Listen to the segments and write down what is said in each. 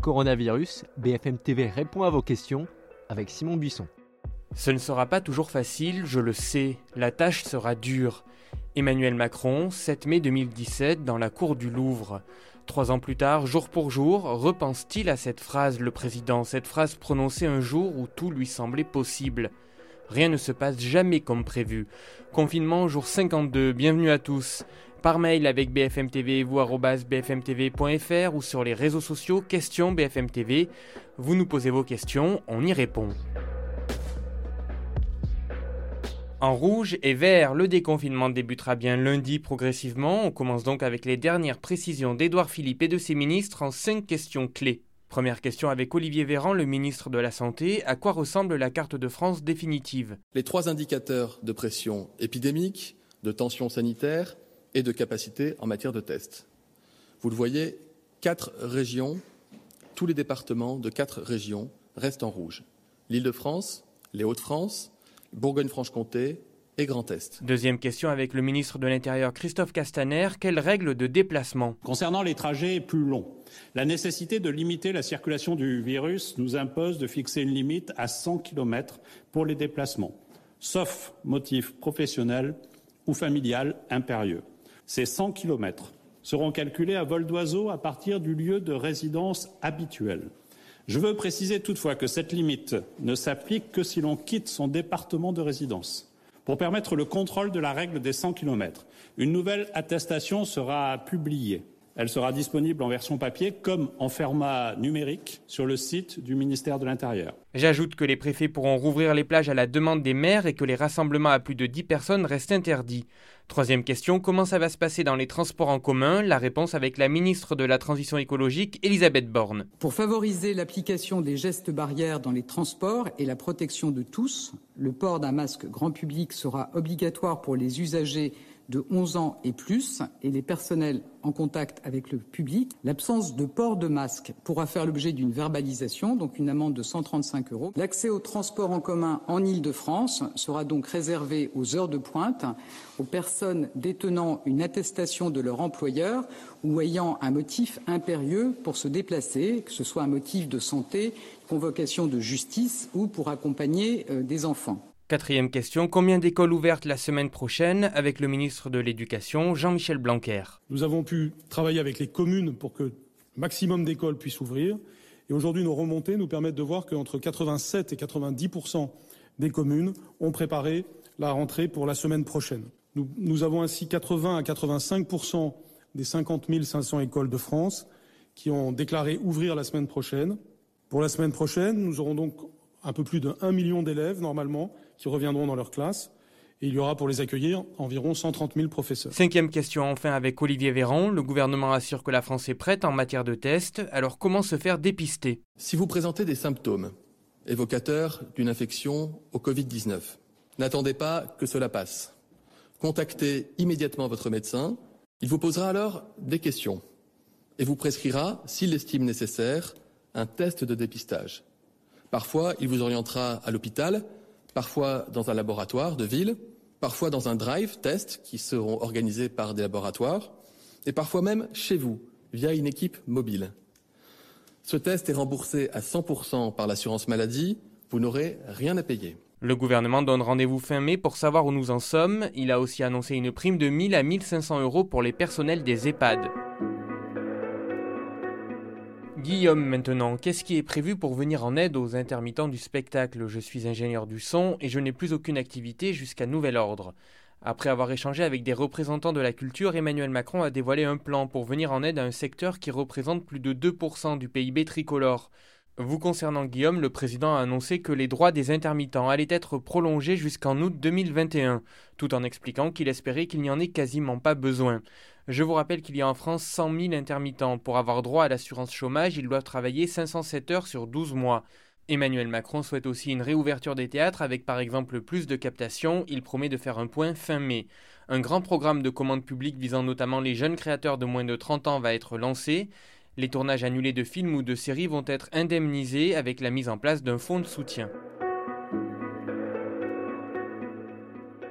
Coronavirus, BFM TV répond à vos questions avec Simon Buisson. Ce ne sera pas toujours facile, je le sais, la tâche sera dure. Emmanuel Macron, 7 mai 2017, dans la cour du Louvre. Trois ans plus tard, jour pour jour, repense-t-il à cette phrase, le président, cette phrase prononcée un jour où tout lui semblait possible Rien ne se passe jamais comme prévu. Confinement jour 52, bienvenue à tous par mail avec BFM TV, vous bfmtv.fr ou sur les réseaux sociaux questions BFM TV. Vous nous posez vos questions, on y répond. En rouge et vert, le déconfinement débutera bien lundi progressivement. On commence donc avec les dernières précisions d'Édouard Philippe et de ses ministres en cinq questions clés. Première question avec Olivier Véran, le ministre de la Santé. À quoi ressemble la carte de France définitive? Les trois indicateurs de pression épidémique, de tension sanitaire et de capacité en matière de tests. Vous le voyez, quatre régions, tous les départements de quatre régions restent en rouge. L'Île-de-France, les Hauts-de-France, Bourgogne-Franche-Comté et Grand Est. Deuxième question avec le ministre de l'Intérieur Christophe Castaner. Quelles règles de déplacement Concernant les trajets plus longs, la nécessité de limiter la circulation du virus nous impose de fixer une limite à 100 km pour les déplacements, sauf motif professionnel ou familial impérieux. Ces 100 km seront calculés à vol d'oiseau à partir du lieu de résidence habituel. Je veux préciser toutefois que cette limite ne s'applique que si l'on quitte son département de résidence. Pour permettre le contrôle de la règle des 100 km, une nouvelle attestation sera publiée. Elle sera disponible en version papier comme en format numérique sur le site du ministère de l'Intérieur. J'ajoute que les préfets pourront rouvrir les plages à la demande des maires et que les rassemblements à plus de 10 personnes restent interdits. Troisième question, comment ça va se passer dans les transports en commun? La réponse avec la ministre de la Transition écologique, Elisabeth Borne. Pour favoriser l'application des gestes barrières dans les transports et la protection de tous, le port d'un masque grand public sera obligatoire pour les usagers de 11 ans et plus et les personnels en contact avec le public. L'absence de port de masque pourra faire l'objet d'une verbalisation, donc une amende de 135 euros. L'accès au transport en commun en Ile-de-France sera donc réservé aux heures de pointe, aux personnes détenant une attestation de leur employeur ou ayant un motif impérieux pour se déplacer, que ce soit un motif de santé, convocation de justice ou pour accompagner euh, des enfants. Quatrième question, combien d'écoles ouvertes la semaine prochaine avec le ministre de l'Éducation, Jean-Michel Blanquer? Nous avons pu travailler avec les communes pour que le maximum d'écoles puissent ouvrir. Et aujourd'hui, nos remontées nous permettent de voir qu'entre 87 et 90 des communes ont préparé la rentrée pour la semaine prochaine. Nous, avons ainsi 80 à 85 des 50 500 écoles de France qui ont déclaré ouvrir la semaine prochaine. Pour la semaine prochaine, nous aurons donc un peu plus de 1 million d'élèves normalement qui reviendront dans leur classe. Et il y aura pour les accueillir environ 130 000 professeurs. Cinquième question enfin avec Olivier Véran. Le gouvernement assure que la France est prête en matière de tests. Alors comment se faire dépister? Si vous présentez des symptômes évocateurs d'une infection au Covid-19, n'attendez pas que cela passe. Contactez immédiatement votre médecin. Il vous posera alors des questions et vous prescrira, s'il l'estime nécessaire, un test de dépistage. Parfois, il vous orientera à l'hôpital parfois dans un laboratoire de ville, parfois dans un drive test qui seront organisés par des laboratoires, et parfois même chez vous, via une équipe mobile. Ce test est remboursé à 100% par l'assurance maladie, vous n'aurez rien à payer. Le gouvernement donne rendez-vous fin mai pour savoir où nous en sommes. Il a aussi annoncé une prime de 1000 à 1500 euros pour les personnels des EHPAD. Guillaume maintenant, qu'est-ce qui est prévu pour venir en aide aux intermittents du spectacle Je suis ingénieur du son et je n'ai plus aucune activité jusqu'à nouvel ordre. Après avoir échangé avec des représentants de la culture, Emmanuel Macron a dévoilé un plan pour venir en aide à un secteur qui représente plus de 2% du PIB tricolore. Vous concernant Guillaume, le président a annoncé que les droits des intermittents allaient être prolongés jusqu'en août 2021, tout en expliquant qu'il espérait qu'il n'y en ait quasiment pas besoin. Je vous rappelle qu'il y a en France 100 000 intermittents. Pour avoir droit à l'assurance chômage, ils doivent travailler 507 heures sur 12 mois. Emmanuel Macron souhaite aussi une réouverture des théâtres avec par exemple plus de captations. Il promet de faire un point fin mai. Un grand programme de commandes publiques visant notamment les jeunes créateurs de moins de 30 ans va être lancé. Les tournages annulés de films ou de séries vont être indemnisés avec la mise en place d'un fonds de soutien.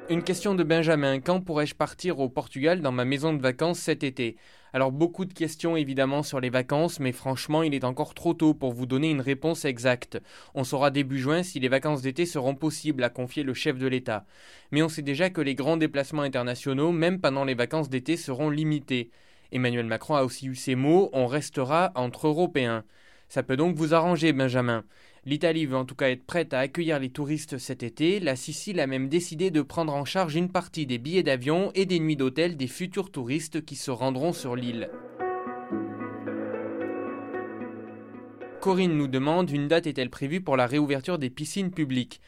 Une question de Benjamin. Quand pourrais-je partir au Portugal dans ma maison de vacances cet été? Alors beaucoup de questions évidemment sur les vacances, mais franchement il est encore trop tôt pour vous donner une réponse exacte. On saura début juin si les vacances d'été seront possibles, a confié le chef de l'État. Mais on sait déjà que les grands déplacements internationaux, même pendant les vacances d'été, seront limités. Emmanuel Macron a aussi eu ces mots, on restera entre Européens. Ça peut donc vous arranger, Benjamin. L'Italie veut en tout cas être prête à accueillir les touristes cet été. La Sicile a même décidé de prendre en charge une partie des billets d'avion et des nuits d'hôtel des futurs touristes qui se rendront sur l'île. Corinne nous demande une date est-elle prévue pour la réouverture des piscines publiques?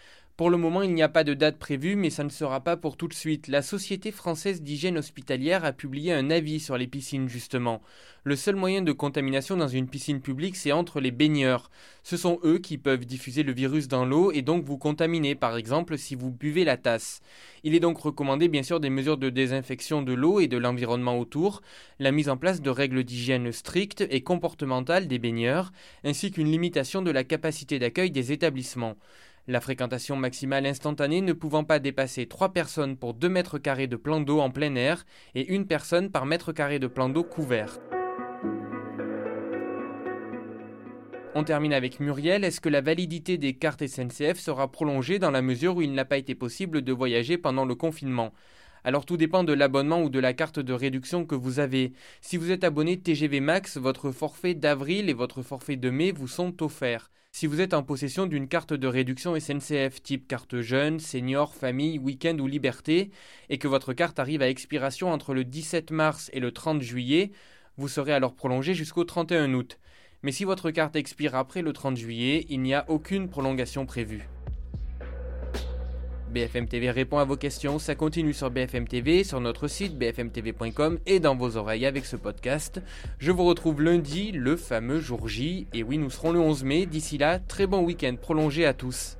Pour le moment, il n'y a pas de date prévue, mais ça ne sera pas pour tout de suite. La Société française d'hygiène hospitalière a publié un avis sur les piscines, justement. Le seul moyen de contamination dans une piscine publique, c'est entre les baigneurs. Ce sont eux qui peuvent diffuser le virus dans l'eau et donc vous contaminer, par exemple, si vous buvez la tasse. Il est donc recommandé, bien sûr, des mesures de désinfection de l'eau et de l'environnement autour, la mise en place de règles d'hygiène strictes et comportementales des baigneurs, ainsi qu'une limitation de la capacité d'accueil des établissements. La fréquentation maximale instantanée ne pouvant pas dépasser 3 personnes pour 2 mètres carrés de plan d'eau en plein air et une personne par mètre carré de plan d'eau couvert. On termine avec Muriel. Est-ce que la validité des cartes SNCF sera prolongée dans la mesure où il n'a pas été possible de voyager pendant le confinement? Alors tout dépend de l'abonnement ou de la carte de réduction que vous avez. Si vous êtes abonné TGV Max, votre forfait d'avril et votre forfait de mai vous sont offerts. Si vous êtes en possession d'une carte de réduction SNCF type carte jeune, senior, famille, week-end ou liberté, et que votre carte arrive à expiration entre le 17 mars et le 30 juillet, vous serez alors prolongé jusqu'au 31 août. Mais si votre carte expire après le 30 juillet, il n'y a aucune prolongation prévue. BFM TV répond à vos questions, ça continue sur BFM TV, sur notre site bfmtv.com et dans vos oreilles avec ce podcast. Je vous retrouve lundi, le fameux jour J, et oui, nous serons le 11 mai. D'ici là, très bon week-end prolongé à tous.